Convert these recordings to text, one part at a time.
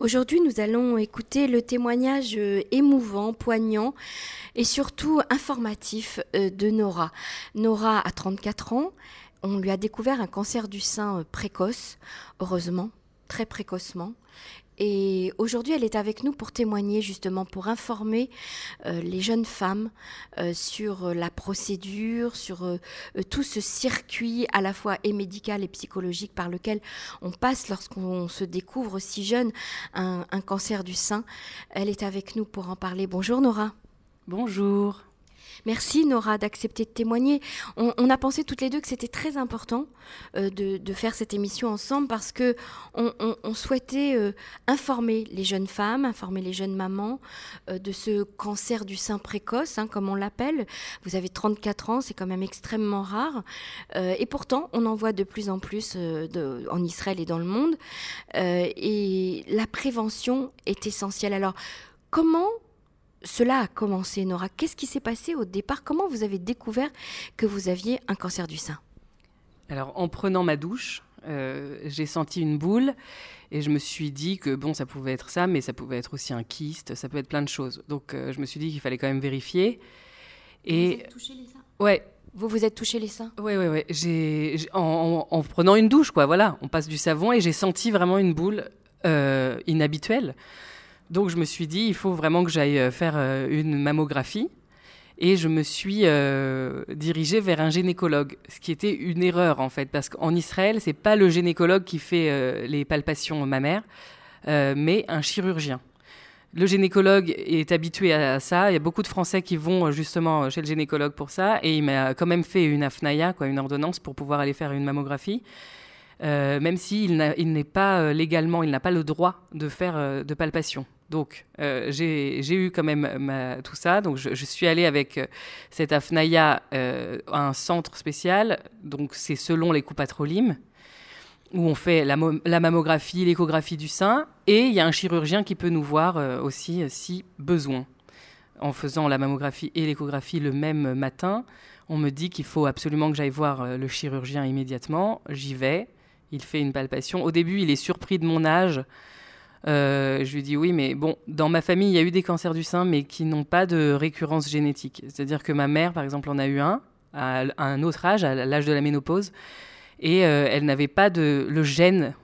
Aujourd'hui, nous allons écouter le témoignage euh, émouvant, poignant et surtout informatif euh, de Nora. Nora a 34 ans. On lui a découvert un cancer du sein euh, précoce, heureusement, très précocement. Et aujourd'hui, elle est avec nous pour témoigner, justement, pour informer euh, les jeunes femmes euh, sur euh, la procédure, sur tout ce circuit à la fois et médical et psychologique par lequel on passe lorsqu'on se découvre si jeune un, un cancer du sein. Elle est avec nous pour en parler. Bonjour Nora. Bonjour. Merci Nora d'accepter de témoigner. On, a pensé toutes les deux que c'était très important euh, de, faire cette émission ensemble parce que on, souhaitait euh, informer les jeunes femmes, informer les jeunes mamans euh, de ce cancer du sein précoce, hein, comme on l'appelle. Vous avez 34 ans, c'est quand même extrêmement rare. et pourtant, on en voit de plus en plus en Israël et dans le monde. et la prévention est essentielle. Alors, comment cela a commencé, Nora Qu'est-ce qui s'est passé au départ? Comment vous avez découvert que vous aviez un cancer du sein? Alors, en prenant ma douche, euh, j'ai senti une boule et je me suis dit que bon, ça pouvait être ça, mais ça pouvait être aussi un kyste, ça peut être plein de choses. Donc, euh, je me suis dit qu'il fallait quand même vérifier. Et vous êtes touché les seins? Ouais. Vous vous êtes touché les seins? Oui, oui, oui. J'ai, en, en, prenant une douche, quoi, voilà, on passe du savon et j'ai senti vraiment une boule euh, inhabituelle. Donc je me suis dit, il faut vraiment que j'aille euh, faire euh, une mammographie. Et je me suis euh, dirigée vers un gynécologue, ce qui était une erreur en fait, parce qu'en Israël, c'est pas le gynécologue qui fait les palpations mammaires, mais un chirurgien. Le gynécologue est habitué à ça. Il y a beaucoup de Français qui vont justement chez le gynécologue pour ça, et il m'a quand même fait une afnaya, quoi, une ordonnance pour pouvoir aller faire une mammographie. Même s'il n'est pas légalement, il n'a pas le droit de faire de palpation. Donc, euh, j'ai eu quand même tout ça. Donc, je, suis allée avec euh, cette AFNAIA euh, à un centre spécial. Donc, c'est selon les coupes patrolim, où on fait la, mammographie, l'échographie du sein. Et il y a un chirurgien qui peut nous voir aussi si besoin. En faisant la mammographie et l'échographie le même matin, on me dit qu'il faut absolument que j'aille voir le chirurgien immédiatement. J'y vais. Il fait une palpation. Au début, il est surpris de mon âge. Euh, je lui dis oui, mais bon, dans ma famille, il y a eu des cancers du sein, mais qui n'ont pas de récurrence génétique. C'est-à-dire que ma mère, par exemple, en a eu un à, un autre âge, à l'âge de la ménopause, et euh, elle n'avait pas de le gène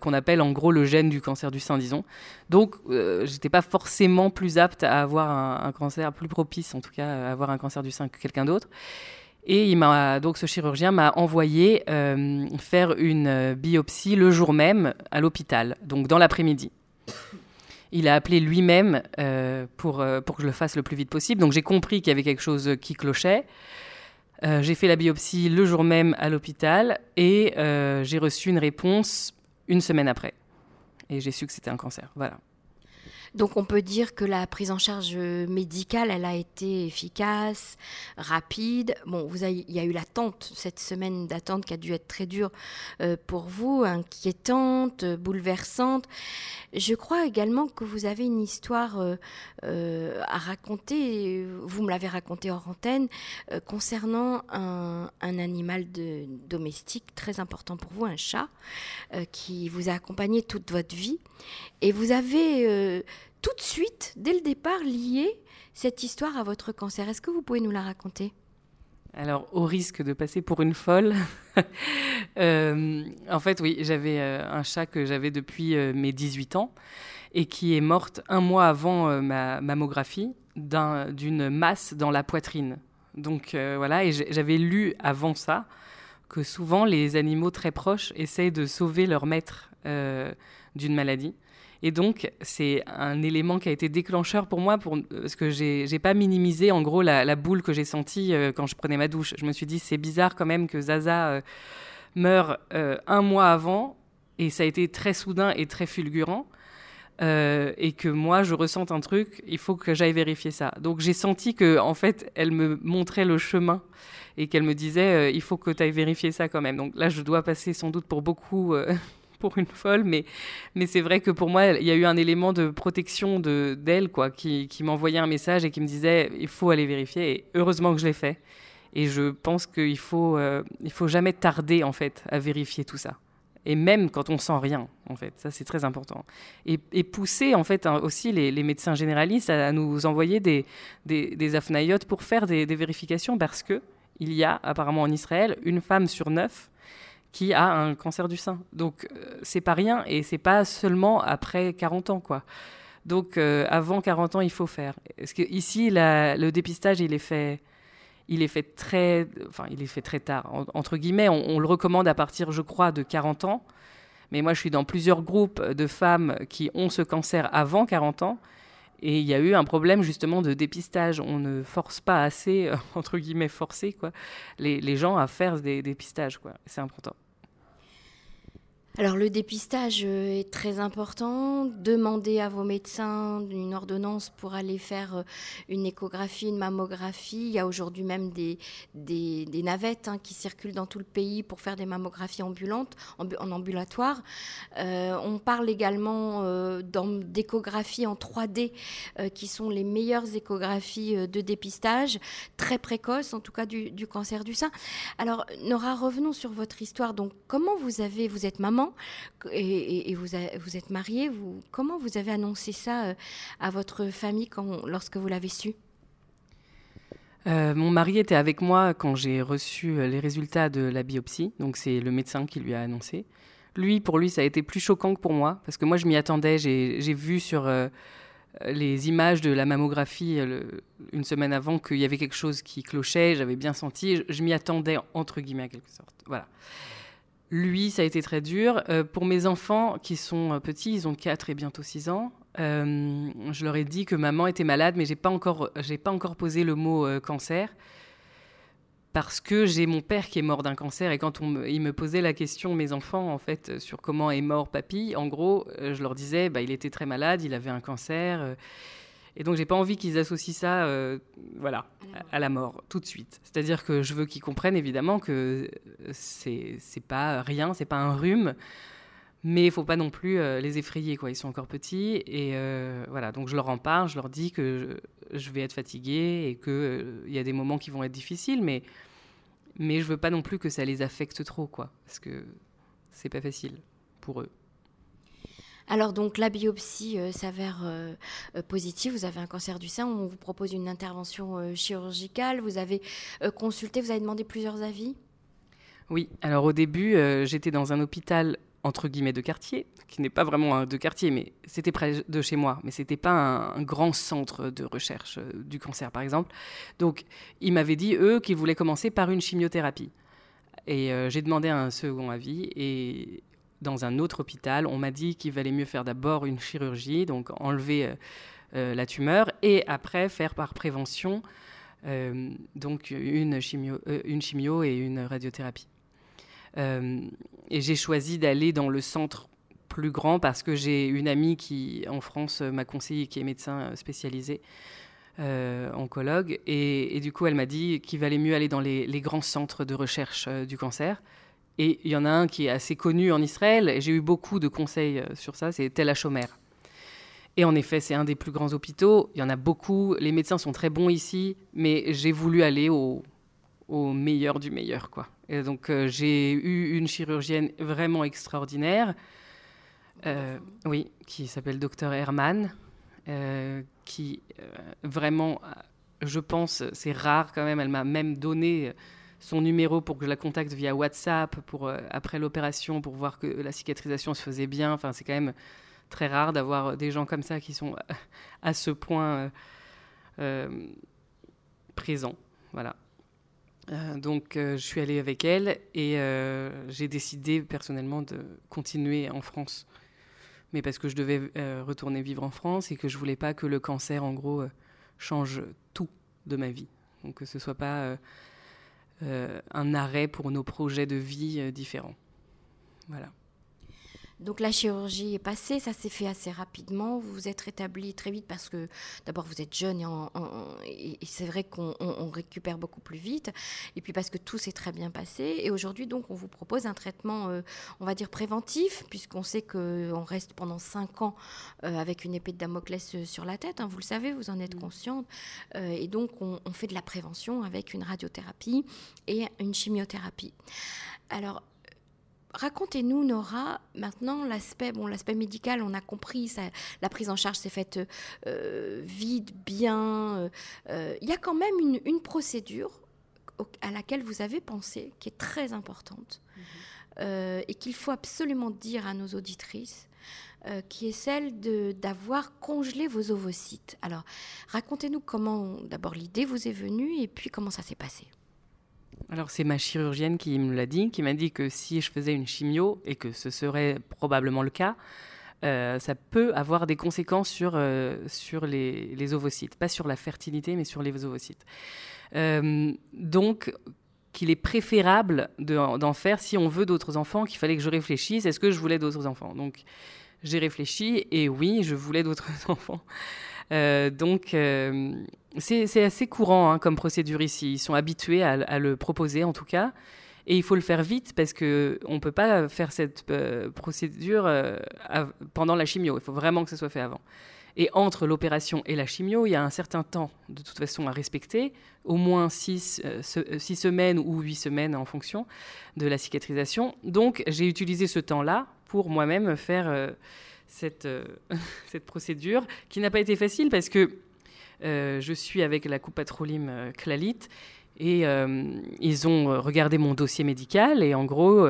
qu'on appelle en gros le gène du cancer du sein, disons. Donc, euh, j'étais pas forcément plus apte à avoir un, cancer, plus propice en tout cas, à avoir un cancer du sein que quelqu'un d'autre. Et il m'a donc ce chirurgien m'a envoyé euh, faire une biopsie le jour même à l'hôpital, donc dans l'après-midi. Il a appelé lui-même euh, pour, euh, pour que je le fasse le plus vite possible. Donc j'ai compris qu'il y avait quelque chose qui clochait. Euh, j'ai fait la biopsie le jour même à l'hôpital et j'ai reçu une réponse une semaine après. Et j'ai su que c'était un cancer. Voilà. Donc on peut dire que la prise en charge médicale, elle a été efficace, rapide. Bon, vous il y a eu l'attente, cette semaine d'attente qui a dû être très dure euh, pour vous, inquiétante, bouleversante. Je crois également que vous avez une histoire euh, euh, à raconter, vous me l'avez raconté hors antenne, concernant un, animal de, domestique très important pour vous, un chat, qui vous a accompagné toute votre vie. Et vous avez tout de suite, dès le départ, lié cette histoire à votre cancer. Est-ce que vous pouvez nous la raconter? Alors, au risque de passer pour une folle, euh, en fait, oui, j'avais euh, un chat que j'avais depuis euh, mes 18 ans et qui est morte un mois avant ma mammographie d'une masse dans la poitrine. Donc voilà, et j'avais lu avant ça que souvent les animaux très proches essayent de sauver leur maître d'une maladie. Et donc, c'est un élément qui a été déclencheur pour moi, pour, parce que j'ai n'ai pas minimisé en gros la, boule que j'ai sentie euh, quand je prenais ma douche. Je me suis dit, c'est bizarre quand même que Zaza euh, meure euh, un mois avant, et ça a été très soudain et très fulgurant. et que moi je ressente un truc, il faut que j'aille vérifier ça. Donc j'ai senti que en fait elle me montrait le chemin et qu'elle me disait il faut que tu ailles vérifier ça quand même. Donc là je dois passer sans doute pour beaucoup pour une folle, mais, mais c'est vrai que pour moi, il y a eu un élément de protection de, d'elle, quoi, qui, qui m'envoyait un message et qui me disait il faut aller vérifier. Et heureusement que je l'ai fait. Et je pense qu'il faut, euh, faut jamais tarder, en fait, à vérifier tout ça. Et même quand on sent rien, en fait, ça c'est très important. Et, pousser en fait hein, aussi les, médecins généralistes à, nous envoyer des, des, des pour faire des, vérifications parce que il y a apparemment en Israël une femme sur neuf qui a un cancer du sein. Donc euh, c'est pas rien et c'est pas seulement après 40 ans quoi. Donc euh, avant 40 ans il faut faire. Parce que ici le dépistage il est fait il est fait très, enfin, il est fait très tard. entre guillemets, on, le recommande à partir, je crois, de 40 ans. Mais moi, je suis dans plusieurs groupes de femmes qui ont ce cancer avant 40 ans. Et il y a eu un problème justement de dépistage. On ne force pas assez, entre guillemets, forcer quoi, les, les gens à faire des dépistages. C'est important. Alors le dépistage euh, est très important. Demandez à vos médecins une ordonnance pour aller faire euh, une échographie, une mammographie. Il y a aujourd'hui même des, navettes hein, qui circulent dans tout le pays pour faire des mammographies ambulantes, en, ambulatoire. Euh, on parle également d'échographies en 3D qui sont les meilleures échographies de dépistage, très précoces en tout cas du, du cancer du sein. Alors Nora, revenons sur votre histoire. Donc comment vous avez, vous êtes maman et, vous, êtes mariée. Vous, comment vous avez annoncé ça euh, à votre famille quand, lorsque vous l'avez su? Euh, mon mari était avec moi quand j'ai reçu euh, les résultats de la biopsie, donc c'est le médecin qui lui a annoncé. Lui, pour lui, ça a été plus choquant que pour moi, parce que moi, je m'y attendais. J'ai vu sur les images de la mammographie une semaine avant qu'il y avait quelque chose qui clochait, j'avais bien senti, je, m'y attendais, entre guillemets, à quelque sorte. Voilà. Lui, ça a été très dur. Euh, pour mes enfants qui sont euh, petits, ils ont 4 et bientôt 6 ans, euh, je leur ai dit que maman était malade, mais j'ai pas encore, pas encore posé le mot cancer parce que j'ai mon père qui est mort d'un cancer et quand on me, il me posait la question, mes enfants, en fait, sur comment est mort papy, en gros, je leur disais, bah, il était très malade, il avait un cancer. Et donc, j'ai pas envie qu'ils associent ça, euh, voilà, à la mort tout de suite. C'est-à-dire que je veux qu'ils comprennent évidemment que c'est c'est pas rien, c'est pas un rhume, mais il faut pas non plus euh, les effrayer, quoi. Ils sont encore petits et euh, voilà. Donc, je leur en parle, je leur dis que je, vais être fatiguée et que il y a des moments qui vont être difficiles, mais mais je veux pas non plus que ça les affecte trop, quoi, parce que c'est pas facile pour eux. Alors donc la biopsie euh, s'avère euh, euh, positive, vous avez un cancer du sein, on vous propose une intervention chirurgicale, vous avez consulté, vous avez demandé plusieurs avis? Oui, alors au début j'étais dans un hôpital entre guillemets de quartier, qui n'est pas vraiment un de quartier, mais c'était près de chez moi, mais c'était pas un, grand centre de recherche du cancer par exemple. Donc ils m'avaient dit eux qu'ils voulaient commencer par une chimiothérapie. Et j'ai demandé un second avis et dans un autre hôpital, on m'a dit qu'il valait mieux faire d'abord une chirurgie, donc enlever euh, euh, la tumeur, et après faire par prévention euh, donc une chimio, une chimio et une radiothérapie. et j'ai choisi d'aller dans le centre plus grand parce que j'ai une amie qui, en France, m'a conseillé, qui est médecin spécialisé, oncologue, et, du coup, elle m'a dit qu'il valait mieux aller dans les, les grands centres de recherche du cancer. Et il y en a un qui est assez connu en Israël, et j'ai eu beaucoup de conseils euh, sur ça, c'est Tel HaShomer. Et en effet, c'est un des plus grands hôpitaux. Il y en a beaucoup. Les médecins sont très bons ici, mais j'ai voulu aller au, meilleur du meilleur, quoi. Et donc euh, j'ai eu une chirurgienne vraiment extraordinaire, euh, oui, qui s'appelle Dr Herman, qui vraiment, je pense, c'est rare quand même. Elle m'a même donné son numéro pour que je la contacte via WhatsApp pour, euh, après l'opération pour voir que la cicatrisation se faisait bien. Enfin, c'est quand même très rare d'avoir des gens comme ça qui sont à ce point euh, euh, présents. Voilà. donc, je suis allée avec elle et j'ai décidé personnellement de continuer en France. Mais parce que je devais retourner vivre en France et que je voulais pas que le cancer, en gros, change tout de ma vie. Donc, que ce soit pas euh, un arrêt pour nos projets de vie euh, différents. Voilà. Donc la chirurgie est passée, ça s'est fait assez rapidement. Vous vous êtes rétabli très vite parce que d'abord vous êtes jeune et, c'est vrai qu'on récupère beaucoup plus vite. Et puis parce que tout s'est très bien passé. Et aujourd'hui donc on vous propose un traitement, euh, on va dire préventif, puisqu'on sait qu'on reste pendant 5 ans avec une épée de Damoclès sur la tête. Hein, vous le savez, vous en êtes mmh. consciente. et donc on, on fait de la prévention avec une radiothérapie et une chimiothérapie. Alors racontez-nous, Nora, maintenant l'aspect bon, l'aspect médical, on a compris, ça, la prise en charge s'est faite euh, vite, bien. Euh, il y a quand même une, une, procédure à laquelle vous avez pensé, qui est très importante, mhm. euh, et qu'il faut absolument dire à nos auditrices, qui est celle d'avoir congelé vos ovocytes. Alors, racontez-nous comment, d'abord, l'idée vous est venue, et puis comment ça s'est passé. Alors c'est ma chirurgienne qui me l'a dit, qui m'a dit que si je faisais une chimio, et que ce serait probablement le cas, euh, ça peut avoir des conséquences sur, euh, sur les, ovocytes. Pas sur la fertilité, mais sur les ovocytes. Euh, donc, qu'il est préférable d'en faire si on veut d'autres enfants, qu'il fallait que je réfléchisse, est-ce que je voulais d'autres enfants? Donc, j'ai réfléchi, et oui, je voulais d'autres enfants. Donc, c'est assez courant hein, comme procédure ici. Ils sont habitués à, le proposer, en tout cas. Et il faut le faire vite parce qu'on ne peut pas faire cette euh, procédure euh, pendant la chimio. Il faut vraiment que ce soit fait avant. Et entre l'opération et la chimio, il y a un certain temps, de toute façon, à respecter, au moins six, euh, six semaines ou huit semaines en fonction de la cicatrisation. Donc, j'ai utilisé ce temps-là pour moi-même faire cette, cette procédure qui n'a pas été facile parce que euh, je suis avec la coupe Patrolim euh. Et euh, ils ont regardé mon dossier médical et en gros,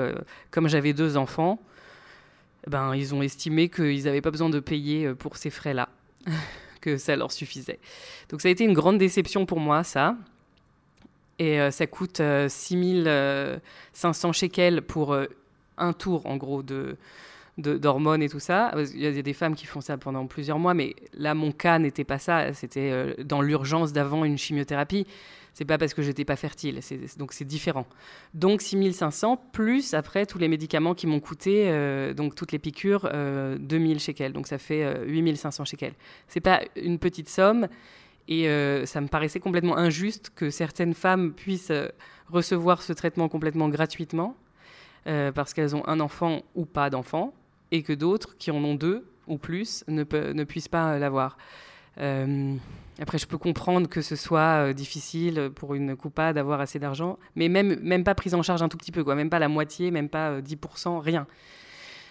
comme j'avais deux enfants, ben, ils ont estimé qu'ils n'avaient pas besoin de payer pour ces frais-là, que ça leur suffisait. Donc ça a été une grande déception pour moi, ça. Et ça coûte 6500 shekels pour un tour, en gros, de, d'hormones et tout ça. Il y a des femmes qui font ça pendant plusieurs mois, mais là, mon cas n'était pas ça. C'était euh, dans l'urgence d'avant une chimiothérapie. C'est pas parce que j'étais pas fertile, donc c'est différent. Donc 6500 plus après tous les médicaments qui m'ont coûté, euh, donc toutes les piqûres, 2000 euh, shekels. Donc ça fait 8500 shekels. C'est pas une petite somme et ça me paraissait complètement injuste que certaines femmes puissent recevoir ce traitement complètement gratuitement parce qu'elles ont un enfant ou pas d'enfant et que d'autres qui en ont deux ou plus ne, ne puissent pas l'avoir. Euh, après, je peux comprendre que ce soit euh, difficile pour une coupa d'avoir assez d'argent, mais même, même pas prise en charge un tout petit peu, quoi, même pas la moitié, même pas 10%, euh, rien.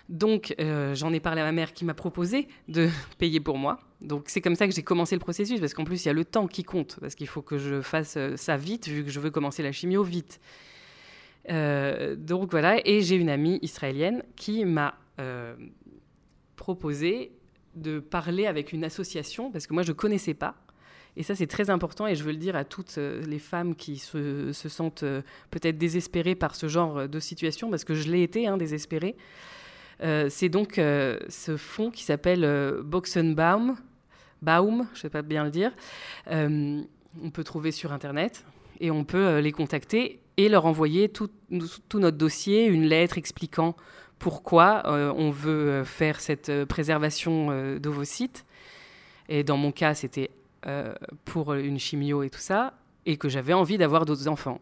Donc, j'en ai parlé à ma mère qui m'a proposé de payer pour moi. Donc, c'est comme ça que j'ai commencé le processus, parce qu'en plus, il y a le temps qui compte, parce qu'il faut que je fasse ça vite, vu que je veux commencer la chimio vite. Donc voilà, et j'ai une amie israélienne qui m'a euh, proposé de parler avec une association, parce que moi je ne connaissais pas. Et ça, c'est très important et je veux le dire à toutes euh, les femmes qui se, sentent euh, peut-être désespérées par ce genre de situation, parce que je l'ai été, hein, désespérée. c'est donc ce fonds qui s'appelle Boxenbaum, Baum, je ne sais pas bien le dire. on peut trouver sur Internet et on peut les contacter et leur envoyer tout, notre dossier, une lettre expliquant pourquoi euh, on veut euh, faire cette euh, préservation d'ovocytes. Et dans mon cas, c'était pour une chimio et tout ça, et que j'avais envie d'avoir d'autres enfants.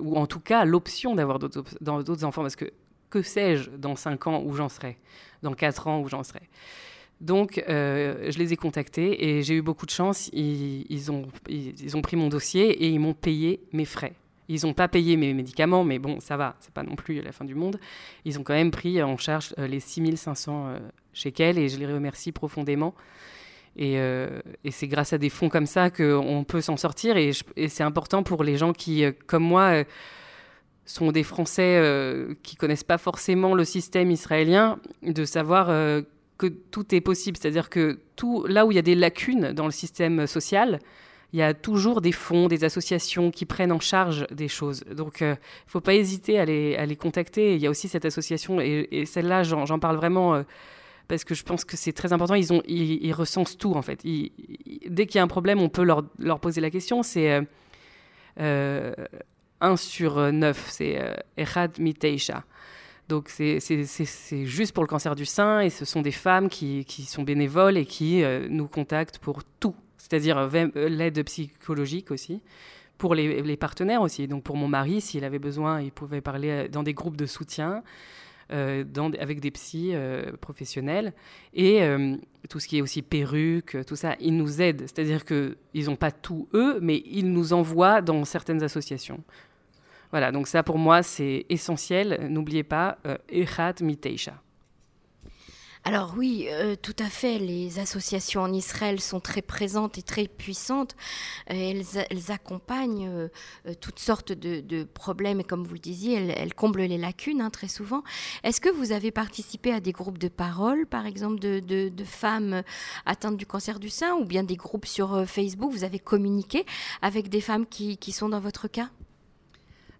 Ou en tout cas, l'option d'avoir d'autres enfants, parce que que sais-je dans 5 ans où j'en serai, dans 4 ans où j'en serai? Donc, je les ai contactés et j'ai eu beaucoup de chance. Ils, ont, ils, ont pris mon dossier et ils m'ont payé mes frais. Ils n'ont pas payé mes médicaments, mais bon, ça va, c'est pas non plus la fin du monde. Ils ont quand même pris en charge euh, les 6500 euh, shekels et je les remercie profondément. Et, euh, et c'est grâce à des fonds comme ça qu'on peut s'en sortir. Et, c'est important pour les gens qui, comme moi, sont des Français qui connaissent pas forcément le système israélien, de savoir que tout est possible. C'est-à-dire que là où il y a des lacunes dans le système social, il y a toujours des fonds, des associations qui prennent en charge des choses. Donc, il euh, ne faut pas hésiter à les, contacter. Il y a aussi cette association, et, celle-là, j'en parle vraiment euh, parce que je pense que c'est très important. Ils, recensent tout, en fait. dès qu'il y a un problème, on peut leur, poser la question. C'est euh, 1 euh, sur 9, c'est Echad Miteisha. Donc c'est juste pour le cancer du sein et ce sont des femmes qui, sont bénévoles et qui nous contactent pour tout, c'est-à-dire euh, euh, l'aide psychologique aussi, pour les, partenaires aussi. Donc pour mon mari, s'il avait besoin, il pouvait parler euh, dans des groupes de soutien. avec des psys professionnels et tout ce qui est aussi perruque, tout ça, ils nous aident. C'est-à-dire qu'ils n'ont pas tout eux, mais ils nous envoient dans certaines associations. Voilà, donc ça pour moi c'est essentiel. N'oubliez pas, Echad Miteisha. Alors oui, euh, tout à fait. Les associations en Israël sont très présentes et très puissantes. Euh, elles, accompagnent euh, toutes sortes de, problèmes et comme vous le disiez, elles, comblent les lacunes hein, très souvent. Est-ce que vous avez participé à des groupes de parole, par exemple de, femmes atteintes du cancer du sein, ou bien des groupes sur Facebook? Vous avez communiqué avec des femmes qui sont dans votre cas?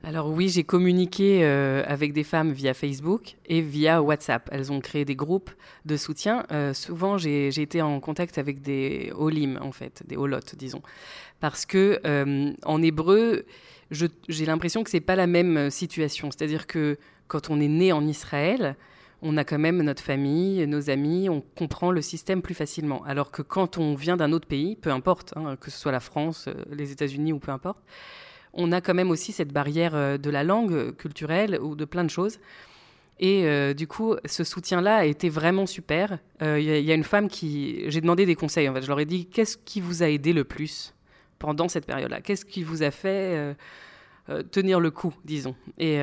Alors oui, j'ai communiqué euh, avec des femmes via Facebook et via WhatsApp. Elles ont créé des groupes de soutien. Euh, souvent, j'ai été en contact avec des holim, en fait, des holotes, disons. Parce que euh, en hébreu, j'ai l'impression que c'est pas la même situation. C'est-à-dire que quand on est né en Israël, on a quand même notre famille, nos amis, on comprend le système plus facilement. Alors que quand on vient d'un autre pays, peu importe, hein, que ce soit la France, les États-Unis ou peu importe, on a quand même aussi cette barrière euh, de la langue euh, culturelle ou de plein de choses. Et euh, du coup, ce soutien-là a été vraiment super. Il y, a une femme qui. J'ai demandé des conseils, en fait. Je leur ai dit qu'est-ce qui vous a aidé le plus pendant cette période-là? Qu'est-ce qui vous a fait tenir le coup, disons? Et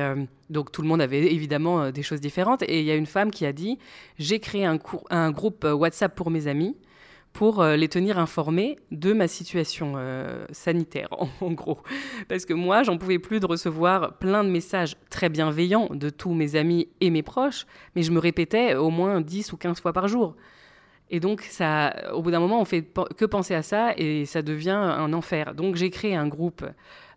donc, tout le monde avait évidemment des choses différentes. Et il y a une femme qui a dit j'ai créé un, un, groupe WhatsApp pour mes amis pour euh, les tenir informés de ma situation euh, sanitaire, en, gros. Parce que moi, j'en pouvais plus de recevoir plein de messages très bienveillants de tous mes amis et mes proches, mais je me répétais au moins 10 ou 15 fois par jour. Et donc, ça, au bout d'un moment, on fait que penser à ça et ça devient un enfer. Donc, j'ai créé un groupe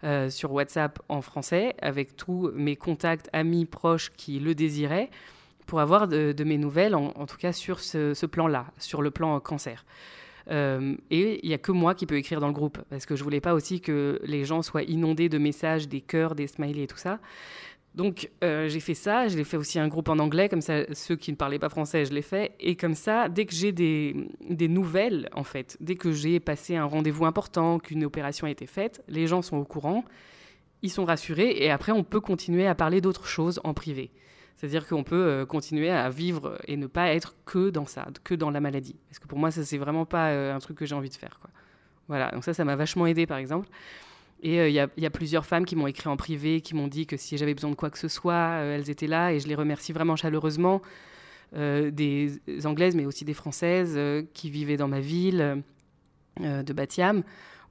euh, sur WhatsApp en français avec tous mes contacts, amis, proches qui le désiraient pour avoir de, mes nouvelles, en, tout cas sur ce, plan-là, sur le plan cancer. Euh, et il n'y a que moi qui peux écrire dans le groupe, parce que je voulais pas aussi que les gens soient inondés de messages, des cœurs, des smileys et tout ça. Donc euh, j'ai fait ça, j'ai fait aussi un groupe en anglais, comme ça ceux qui ne parlaient pas français, je l'ai fait. Et comme ça, dès que j'ai des, nouvelles, en fait, dès que j'ai passé un rendez-vous important, qu'une opération a été faite, les gens sont au courant, ils sont rassurés, et après on peut continuer à parler d'autres choses en privé. C'est-à-dire qu'on peut euh, continuer à vivre et ne pas être que dans ça, que dans la maladie. Parce que pour moi, ça, c'est vraiment pas euh, un truc que j'ai envie de faire. Voilà, donc ça, ça m'a vachement aidé, par exemple. Et euh, il y, a plusieurs femmes qui m'ont écrit en privé, qui m'ont dit que si j'avais besoin de quoi que ce soit, elles étaient là. Et je les remercie vraiment chaleureusement. des Anglaises, mais aussi des Françaises qui vivaient dans ma ville de Batiam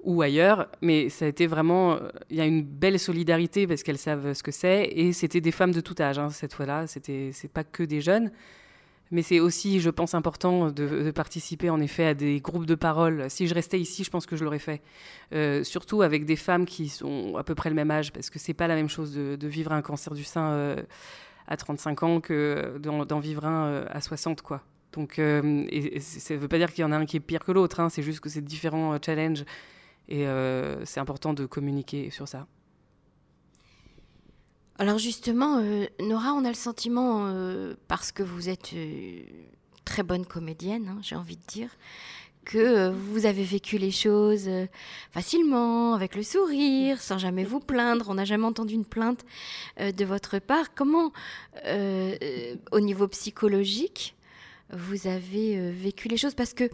ou ailleurs, mais ça a été vraiment, euh, il y a une belle solidarité parce qu'elles savent ce que c'est, et c'était des femmes de tout âge hein, cette fois-là, c'était c'est pas que des jeunes, mais c'est aussi, je pense, important de, participer en effet à des groupes de parole. Si je restais ici, je pense que je l'aurais fait, euh, surtout avec des femmes qui sont à peu près le même âge, parce que c'est pas la même chose de, vivre un cancer du sein euh, à 35 ans que d'en vivre un à 60, quoi. Donc, ça ne veut pas dire qu'il y en a un qui est pire que l'autre, hein, c'est juste que c'est différents challenges et euh, c'est important de communiquer sur ça. Alors justement, euh, Nora, on a le sentiment, euh, parce que vous êtes très bonne comédienne, hein, j'ai envie de dire, que vous avez vécu les choses facilement, avec le sourire, sans jamais vous plaindre. On n'a jamais entendu une plainte de votre part. Comment, au niveau psychologique, vous avez vécu les choses? Parce que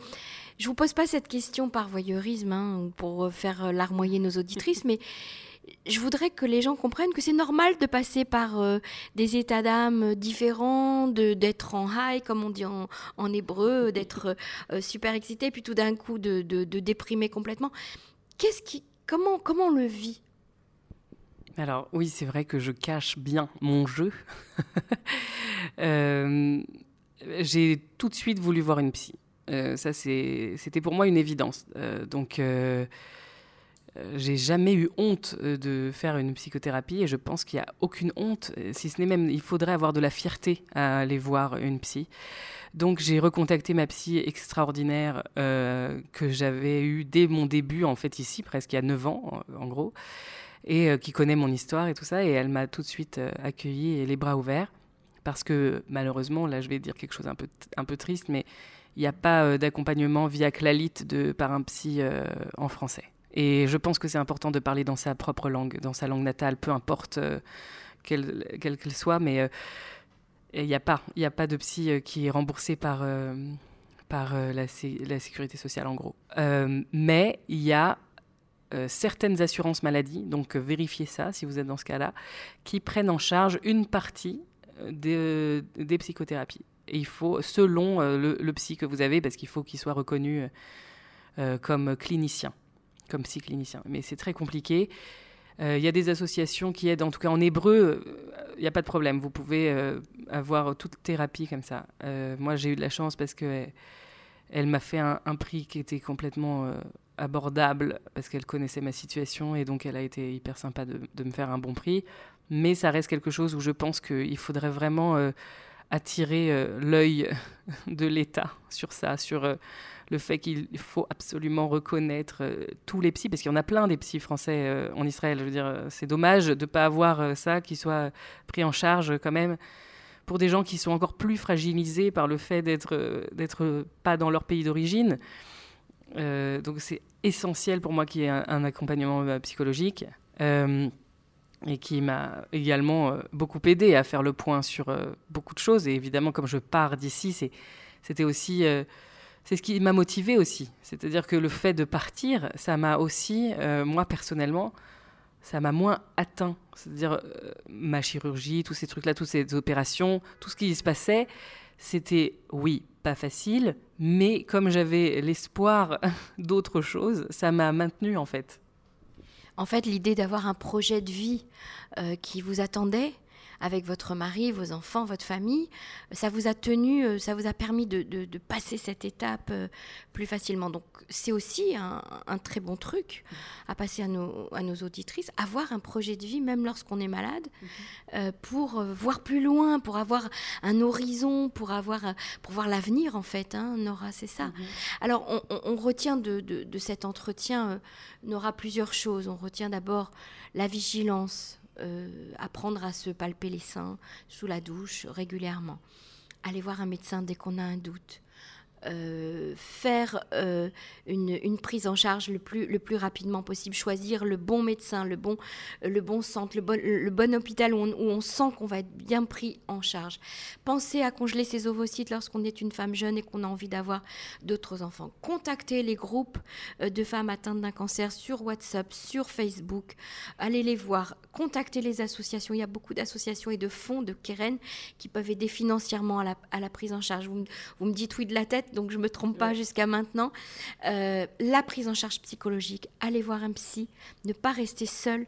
je vous pose pas cette question par voyeurisme hein, ou pour euh, faire euh, larmoyer nos auditrices, mais je voudrais que les gens comprennent que c'est normal de passer par euh, des états d'âme différents, d'être en high, comme on dit en, hébreu, d'être super excité, puis tout d'un coup de, déprimer complètement. Comment, comment on le vit? Alors oui, c'est vrai que je cache bien mon jeu. J'ai tout de suite voulu voir une psy. Euh, ça, c'était pour moi une évidence. Euh, donc, euh, j'ai jamais eu honte de faire une psychothérapie et je pense qu'il n'y a aucune honte, si ce n'est même, il faudrait avoir de la fierté à aller voir une psy. Donc j'ai recontacté ma psy extraordinaire que j'avais eue dès mon début, en fait ici, presque il y a 9 ans en, gros, et qui connaît mon histoire et tout ça, et elle m'a tout de suite accueillie les bras ouverts, parce que malheureusement, là je vais dire quelque chose un peu, un peu triste, mais il n'y a pas euh, d'accompagnement via Clalit de, par un psy euh, en français. Et je pense que c'est important de parler dans sa propre langue, dans sa langue natale, peu importe euh, quelle qu'elle soit, mais il n'y a pas, a pas de psy qui est remboursé par la, sécurité sociale en gros. mais il y a certaines assurances maladie, donc vérifiez ça si vous êtes dans ce cas-là, qui prennent en charge une partie des psychothérapies. Et il faut, selon le, le, psy que vous avez, parce qu'il faut qu'il soit reconnu comme clinicien, comme psy-clinicien. Mais c'est très compliqué. Il y a des associations qui aident, en tout cas en hébreu, il n'y a pas de problème. Vous pouvez avoir toute thérapie comme ça. moi, j'ai eu de la chance parce que elle m'a fait un, prix qui était complètement euh, abordable parce qu'elle connaissait ma situation et donc elle a été hyper sympa de, me faire un bon prix. Mais ça reste quelque chose où je pense qu'il faudrait vraiment euh, attirer euh, l'œil de l'État sur ça, sur le fait qu'il faut absolument reconnaître tous les psys, parce qu'il y en a plein des psys français en Israël. Je veux dire, c'est dommage de ne pas avoir ça qui soit pris en charge quand même pour des gens qui sont encore plus fragilisés par le fait d'être d'être pas dans leur pays d'origine. Euh, donc c'est essentiel pour moi qu'il y ait un, accompagnement euh, psychologique euh, et qui m'a également beaucoup aidé à faire le point sur beaucoup de choses. Et évidemment, comme je pars d'ici, c'était aussi c'est ce qui m'a motivé aussi. C'est-à-dire que le fait de partir, ça m'a aussi, moi personnellement, ça m'a moins atteint. C'est-à-dire, euh, ma chirurgie, tous ces trucs-là, toutes ces opérations, tout ce qui se passait, c'était, oui, pas facile, mais comme j'avais l'espoir d'autre chose, ça m'a maintenu en fait. En fait, l'idée d'avoir un projet de vie euh, qui vous attendait, avec votre mari, vos enfants, votre famille, ça vous a tenu, euh, ça vous a permis de, passer cette étape euh, plus facilement. Donc c'est aussi un, très bon truc à passer à nos, à nos auditrices, avoir un projet de vie même lorsqu'on est malade, mhm. euh, pour voir plus loin, pour avoir un horizon, pour avoir, pour voir l'avenir en fait. Hein, Nora, c'est ça. Mhm. Alors on, retient de, de, cet entretien, Nora, plusieurs choses. On retient d'abord la vigilance euh, apprendre à se palper les seins sous la douche régulièrement. Aller voir un médecin dès qu'on a un doute. Euh, faire euh, une, prise en charge le plus, le plus rapidement possible, choisir le bon médecin, le bon, le bon centre, le bon, le bon hôpital où on, sent qu'on va être bien pris en charge. Penser à congeler ses ovocytes lorsqu'on est une femme jeune et qu'on a envie d'avoir d'autres enfants. Contacter les groupes euh, de femmes atteintes d'un cancer sur WhatsApp, sur Facebook. Aller les voir. Contacter les associations. Il y a beaucoup d'associations et de fonds de Keren qui peuvent aider financièrement à la, à la prise en charge. Vous, vous me dites oui de la tête donc je ne me trompe pas jusqu'à maintenant. Euh, la prise en charge psychologique, aller voir un psy, ne pas rester seul,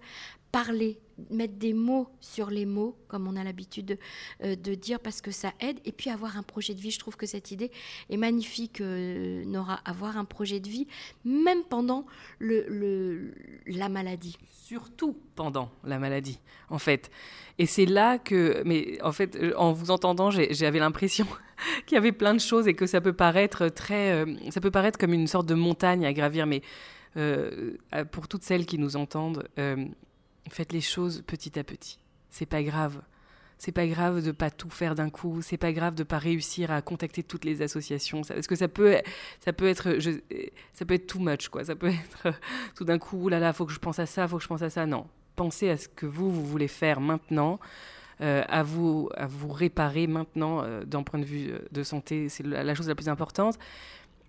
parler, mettre des mots sur les mots, comme on a l'habitude de, euh, dire, parce que ça aide. Et puis avoir un projet de vie. Je trouve que cette idée est magnifique, euh, Nora. Avoir un projet de vie, même pendant le, la maladie. Surtout pendant la maladie, en fait. Et c'est là que, mais en fait, en vous entendant, j'avais l'impression qu'il y avait plein de choses et que ça peut paraître très, ça peut paraître comme une sorte de montagne à gravir, mais pour toutes celles qui nous entendent, Faites les choses petit à petit. C'est pas grave. C'est pas grave de pas tout faire d'un coup. C'est pas grave de pas réussir à contacter toutes les associations. Parce que ça peut, ça peut être, ça peut être too much quoi. Ça peut être tout d'un coup, là là, faut que je pense à ça, faut que je pense à ça. Non, pensez à ce que vous vous voulez faire maintenant. Euh, à, vous, à vous réparer maintenant euh, d'un point de vue euh, de santé, c'est la, chose la plus importante.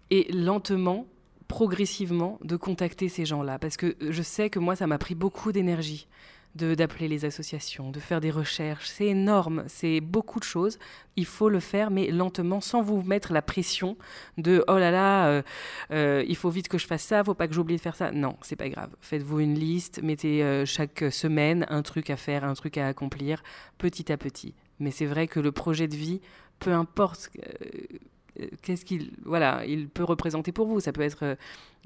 Et lentement, progressivement de contacter ces gens-là. Parce que je sais que moi, ça m'a pris beaucoup d'énergie d'appeler les associations, de faire des recherches. C'est énorme, c'est beaucoup de choses. Il faut le faire, mais lentement, sans vous mettre la pression de oh là là, euh, euh, il faut vite que je fasse ça, faut pas que j'oublie de faire ça. Non, c'est pas grave. Faites-vous une liste, mettez euh, chaque semaine un truc à faire, un truc à accomplir, petit à petit. Mais c'est vrai que le projet de vie, peu importe qu'est-ce qu'il voilà, il peut représenter pour vous Ça peut être euh,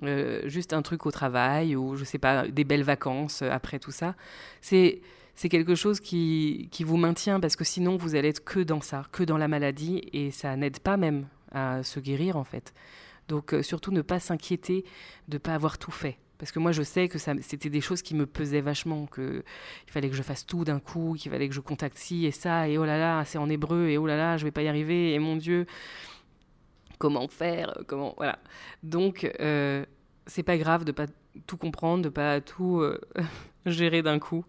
euh, juste un truc au travail ou je sais pas des belles vacances euh, après tout ça. C'est c'est quelque chose qui, qui vous maintient parce que sinon vous allez être que dans ça, que dans la maladie et ça n'aide pas même à se guérir en fait. Donc surtout ne pas s'inquiéter de pas avoir tout fait. Parce que moi, je sais que c'était des choses qui me pesaient vachement, qu'il fallait que je fasse tout d'un coup, qu'il fallait que je contacte ci et ça, et oh là là, c'est en hébreu, et oh là là, je vais pas y arriver, et mon Dieu comment faire, euh, comment voilà. Donc euh, c'est pas grave de pas tout comprendre, de pas tout euh, gérer d'un coup.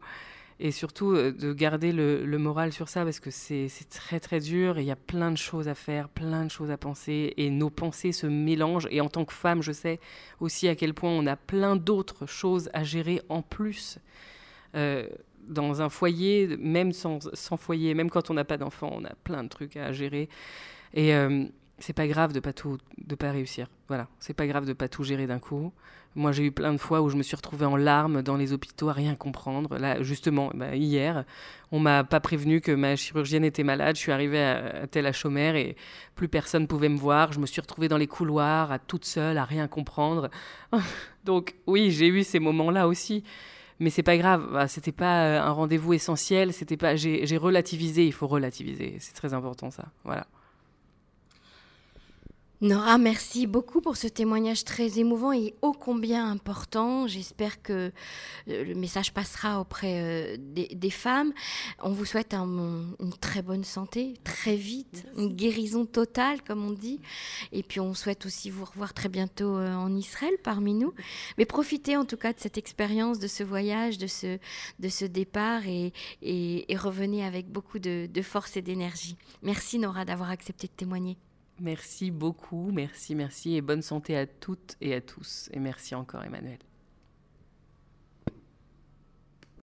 et surtout de garder le, moral sur ça parce que c'est très très dur et il y a plein de choses à faire, plein de choses à penser et nos pensées se mélangent et en tant que femme je sais aussi à quel point on a plein d'autres choses à gérer en plus. Dans un foyer, même sans, sans foyer, même quand on n'a pas d'enfant, on a plein de trucs à gérer. Et c'est pas grave de pas tout, de pas réussir. Voilà, c'est pas grave de pas tout gérer d'un coup. Moi, j'ai eu plein de fois où je me suis retrouvée en larmes dans les hôpitaux à rien comprendre. Là, justement, bah, hier, on m'a pas prévenu que ma chirurgienne était malade. Je suis arrivée à, tel à et plus personne pouvait me voir. Je me suis retrouvée dans les couloirs, à toute seule, à rien comprendre. Donc, oui, j'ai eu ces moments-là aussi. Mais c'est pas grave. Bah, c'était pas euh, un rendez-vous essentiel. C'était pas. J'ai relativisé. Il faut relativiser. C'est très important, ça. Voilà. Nora, merci beaucoup pour ce témoignage très émouvant et ô combien important. J'espère que euh, le message passera auprès euh, des, femmes. On vous souhaite une très bonne santé, très vite, une guérison totale, comme on dit. Et puis on souhaite aussi vous revoir très bientôt euh, en Israël parmi nous. Mais profitez en tout cas de cette expérience, de ce voyage, de ce, de ce départ et, et, revenez avec beaucoup de force et d'énergie. Merci Nora d'avoir accepté de témoigner. Merci beaucoup, merci, merci et bonne santé à toutes et à tous. Et merci encore Emmanuel.